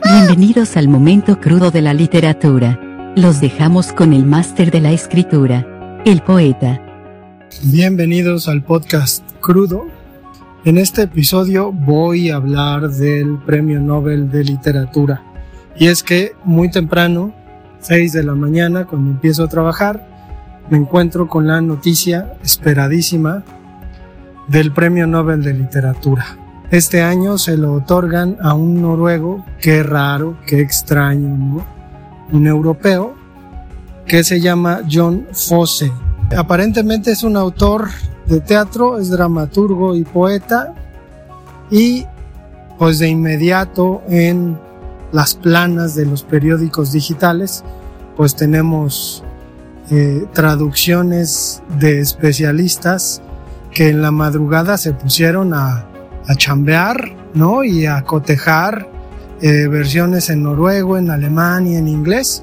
Bienvenidos al momento crudo de la literatura. Los dejamos con el máster de la escritura, el poeta. Bienvenidos al podcast crudo. En este episodio voy a hablar del Premio Nobel de Literatura. Y es que muy temprano, 6 de la mañana, cuando empiezo a trabajar, me encuentro con la noticia esperadísima del Premio Nobel de Literatura. Este año se lo otorgan a un noruego, qué raro, qué extraño. Un europeo que se llama John Fosse. Aparentemente es un autor de teatro, es dramaturgo y poeta y pues de inmediato en las planas de los periódicos digitales pues tenemos eh, traducciones de especialistas que en la madrugada se pusieron a a chambear, ¿no? Y a cotejar eh, versiones en noruego, en alemán y en inglés.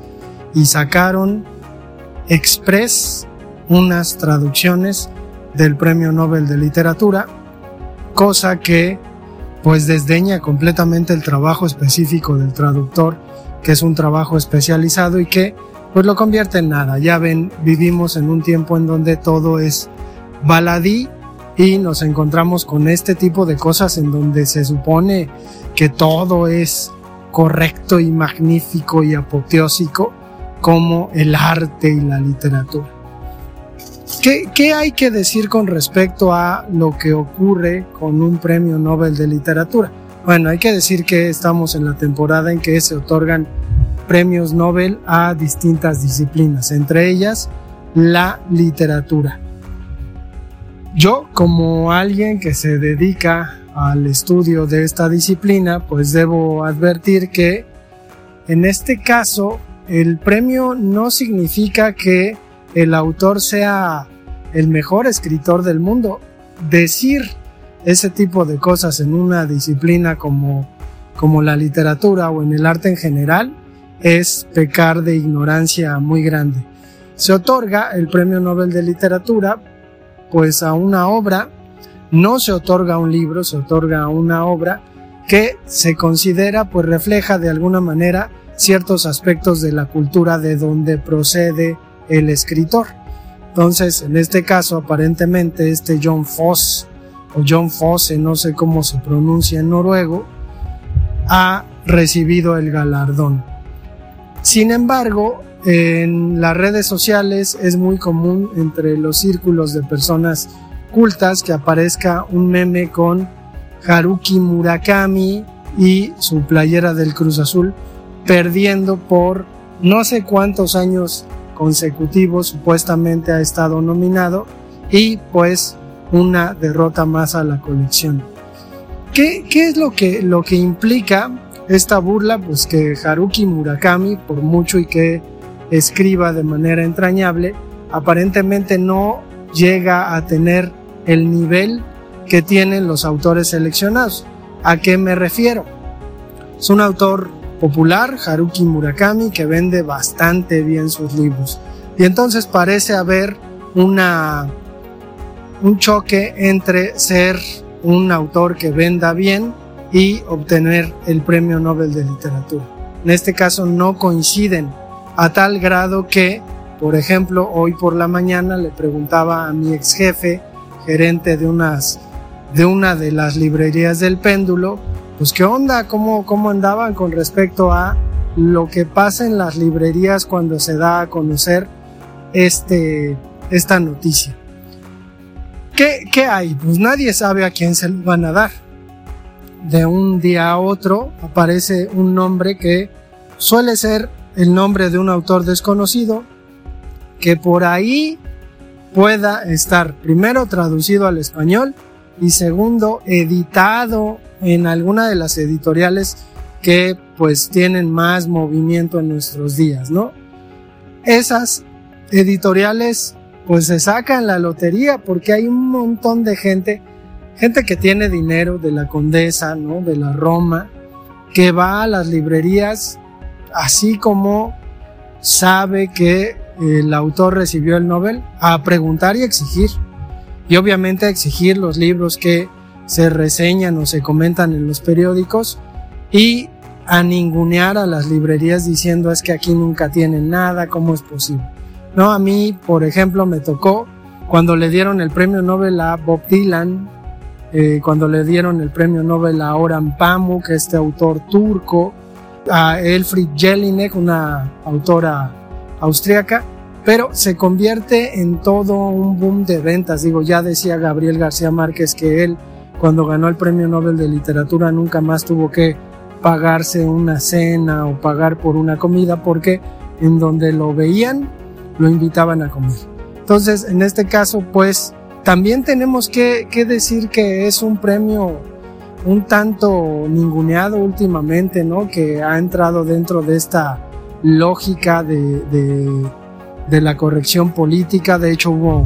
Y sacaron express unas traducciones del Premio Nobel de Literatura, cosa que pues desdeña completamente el trabajo específico del traductor, que es un trabajo especializado y que pues lo convierte en nada. Ya ven, vivimos en un tiempo en donde todo es baladí y nos encontramos con este tipo de cosas en donde se supone que todo es correcto y magnífico y apoteósico como el arte y la literatura. ¿Qué, ¿Qué, hay que decir con respecto a lo que ocurre con un premio Nobel de literatura? Bueno, hay que decir que estamos en la temporada en que se otorgan premios Nobel a distintas disciplinas, entre ellas la literatura. Yo, como alguien que se dedica al estudio de esta disciplina, pues debo advertir que en este caso el premio no significa que el autor sea el mejor escritor del mundo. Decir ese tipo de cosas en una disciplina como, como la literatura o en el arte en general es pecar de ignorancia muy grande. Se otorga el Premio Nobel de Literatura pues a una obra, no se otorga un libro, se otorga una obra que se considera pues refleja de alguna manera ciertos aspectos de la cultura de donde procede el escritor. Entonces, en este caso, aparentemente este John Foss o John Fosse, no sé cómo se pronuncia en noruego, ha recibido el galardón. Sin embargo, en las redes sociales es muy común entre los círculos de personas cultas que aparezca un meme con Haruki Murakami y su playera del Cruz Azul perdiendo por no sé cuántos años consecutivos supuestamente ha estado nominado y pues una derrota más a la colección. ¿Qué, qué es lo que, lo que implica esta burla? Pues que Haruki Murakami, por mucho y que escriba de manera entrañable, aparentemente no llega a tener el nivel que tienen los autores seleccionados. ¿A qué me refiero? Es un autor popular, Haruki Murakami, que vende bastante bien sus libros. Y entonces parece haber una, un choque entre ser un autor que venda bien y obtener el premio Nobel de Literatura. En este caso no coinciden a tal grado que, por ejemplo, hoy por la mañana le preguntaba a mi ex jefe, gerente de unas de una de las librerías del péndulo, pues qué onda, cómo, cómo andaban con respecto a lo que pasa en las librerías cuando se da a conocer este, esta noticia. ¿Qué, ¿Qué hay? Pues nadie sabe a quién se lo van a dar. De un día a otro aparece un nombre que suele ser el nombre de un autor desconocido que por ahí pueda estar primero traducido al español y segundo editado en alguna de las editoriales que pues tienen más movimiento en nuestros días, ¿no? Esas editoriales pues se sacan la lotería porque hay un montón de gente, gente que tiene dinero de la Condesa, ¿no? De la Roma, que va a las librerías así como sabe que el autor recibió el Nobel, a preguntar y exigir. Y obviamente a exigir los libros que se reseñan o se comentan en los periódicos y a ningunear a las librerías diciendo es que aquí nunca tienen nada, ¿cómo es posible? No, a mí, por ejemplo, me tocó cuando le dieron el premio Nobel a Bob Dylan, eh, cuando le dieron el premio Nobel a Orhan Pamuk, este autor turco, a Elfried Jelinek, una autora austríaca, pero se convierte en todo un boom de ventas. Digo, ya decía Gabriel García Márquez que él, cuando ganó el premio Nobel de Literatura, nunca más tuvo que pagarse una cena o pagar por una comida porque en donde lo veían lo invitaban a comer. Entonces, en este caso, pues también tenemos que, decir que es un premio un tanto ninguneado últimamente, ¿no? Que ha entrado dentro de esta lógica de, la corrección política. De hecho, hubo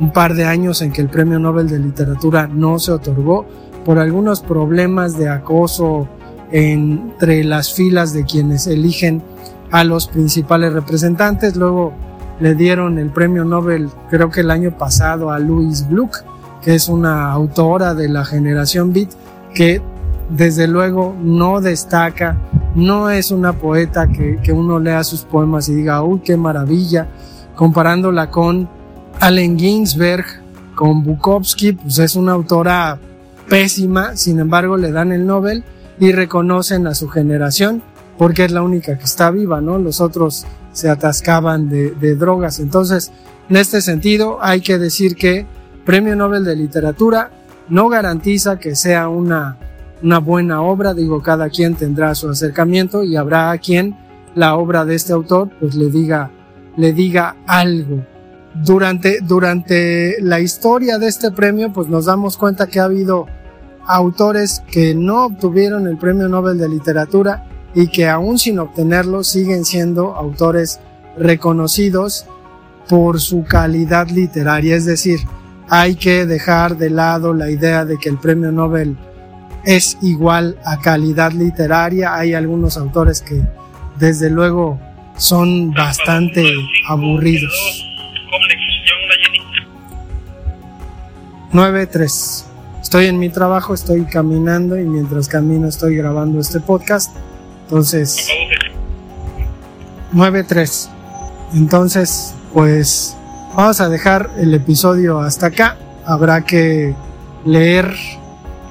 un par de años en que el Premio Nobel de Literatura no se otorgó por algunos problemas de acoso entre las filas de quienes eligen a los principales representantes. Luego le dieron el premio Nobel, creo que el año pasado, a Louise Gluck, que es una autora de la generación Beat, que desde luego no destaca, no es una poeta que, que uno lea sus poemas y diga, uy, qué maravilla, comparándola con Allen Ginsberg, con Bukowski, pues es una autora pésima, sin embargo le dan el Nobel y reconocen a su generación porque es la única que está viva, ¿no? Los otros se atascaban de, drogas. Entonces, en este sentido, hay que decir que Premio Nobel de Literatura no garantiza que sea una, una buena obra, digo, cada quien tendrá su acercamiento y habrá a quien la obra de este autor pues le diga, le diga algo. Durante, durante la historia de este premio pues nos damos cuenta que ha habido autores que no obtuvieron el Premio Nobel de Literatura y que aún sin obtenerlo siguen siendo autores reconocidos por su calidad literaria. Es decir, hay que dejar de lado la idea de que el premio Nobel es igual a calidad literaria. Hay algunos autores que desde luego son bastante aburridos. 9-3. Estoy en mi trabajo, estoy caminando y mientras camino estoy grabando este podcast. Entonces, 9-3. Entonces, pues vamos a dejar el episodio hasta acá. Habrá que leer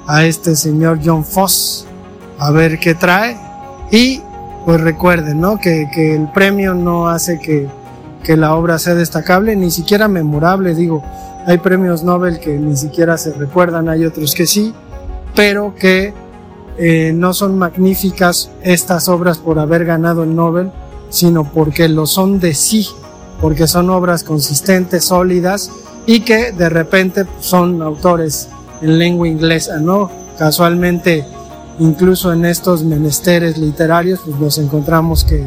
a este señor John Foss a ver qué trae. Y pues recuerden, ¿no? Que, que el premio no hace que, que la obra sea destacable, ni siquiera memorable. Digo, hay premios Nobel que ni siquiera se recuerdan, hay otros que sí, pero que eh, no son magníficas estas obras por haber ganado el Nobel, sino porque lo son de sí, porque son obras consistentes, sólidas y que de repente son autores en lengua inglesa, ¿no? Casualmente, incluso en estos menesteres literarios, pues nos encontramos que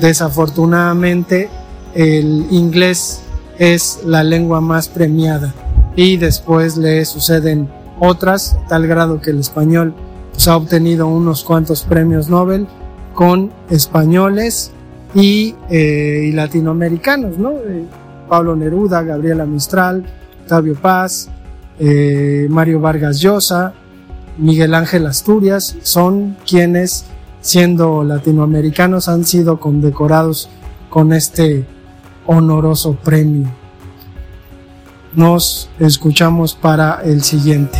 desafortunadamente el inglés es la lengua más premiada y después le suceden otras, tal grado que el español pues, ha obtenido unos cuantos premios Nobel con españoles y, eh, latinoamericanos, ¿no? Eh, Pablo Neruda, Gabriela Mistral, Octavio Paz, eh, Mario Vargas Llosa, Miguel Ángel Asturias, son quienes, siendo latinoamericanos, han sido condecorados con este honoroso premio. Nos escuchamos para el siguiente.